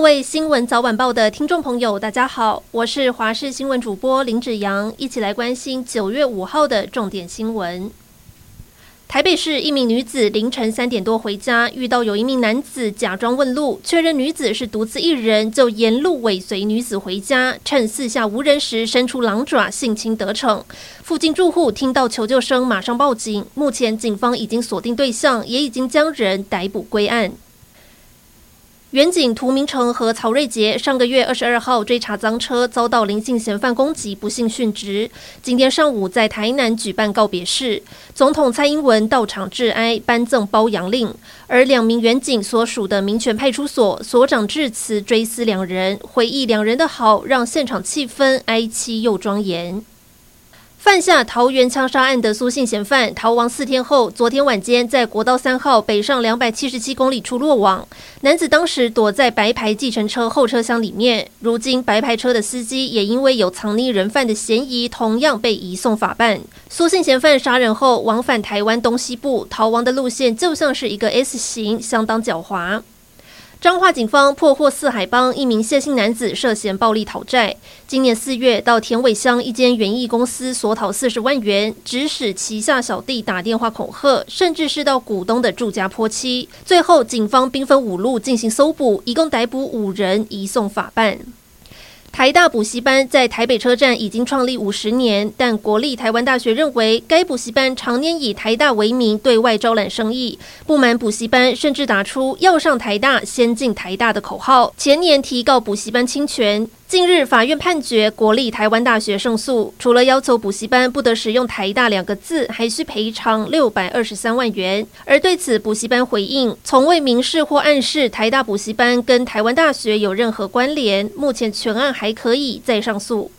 各位新闻早晚报的听众朋友，大家好，我是华视新闻主播林子阳，一起来关心九月五号的重点新闻。台北市一名女子凌晨三点多回家，遇到有一名男子假装问路，确认女子是独自一人，就沿路尾随女子回家，趁四下无人时伸出狼爪性侵得逞。附近住户听到求救声，马上报警。目前警方已经锁定对象，也已经将人逮捕归案。远警涂明成和曹瑞杰上个月二十二号追查赃车，遭到林姓嫌犯攻击，不幸殉职。今天上午在台南举办告别式，总统蔡英文到场致哀，颁赠褒扬令。而两名远警所属的民权派出所所长致辞追思两人，回忆两人的好，让现场气氛哀戚又庄严。犯下桃园枪杀案的苏姓嫌犯逃亡四天后，昨天晚间在国道三号北上两百七十七公里处落网。男子当时躲在白牌计程车后车厢里面。如今白牌车的司机也因为有藏匿人犯的嫌疑，同样被移送法办。苏姓嫌犯杀人后往返台湾东西部，逃亡的路线就像是一个 S 型，相当狡猾。彰化警方破获四海帮一名谢姓男子涉嫌暴力讨债。今年四月，到田尾乡一间园艺公司索讨四十万元，指使旗下小弟打电话恐吓，甚至是到股东的住家泼漆。最后，警方兵分五路进行搜捕，一共逮捕五人，移送法办。台大补习班在台北车站已经创立五十年，但国立台湾大学认为该补习班常年以台大为名对外招揽生意，不满补习班甚至打出“要上台大，先进台大”的口号，前年提告补习班侵权。近日，法院判决国立台湾大学胜诉，除了要求补习班不得使用“台大”两个字，还需赔偿六百二十三万元。而对此，补习班回应，从未明示或暗示台大补习班跟台湾大学有任何关联。目前全案还可以再上诉。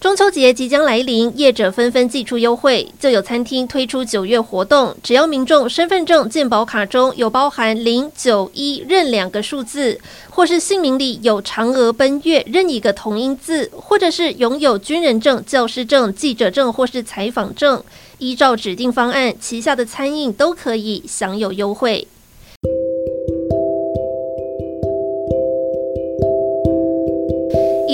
中秋节即将来临，业者纷纷祭出优惠，就有餐厅推出九月活动，只要民众身份证健保卡中有包含零九一任两个数字，或是姓名里有嫦娥奔月任一个同音字，或者是拥有军人证、教师证、记者证或是采访证，依照指定方案，旗下的餐饮都可以享有优惠。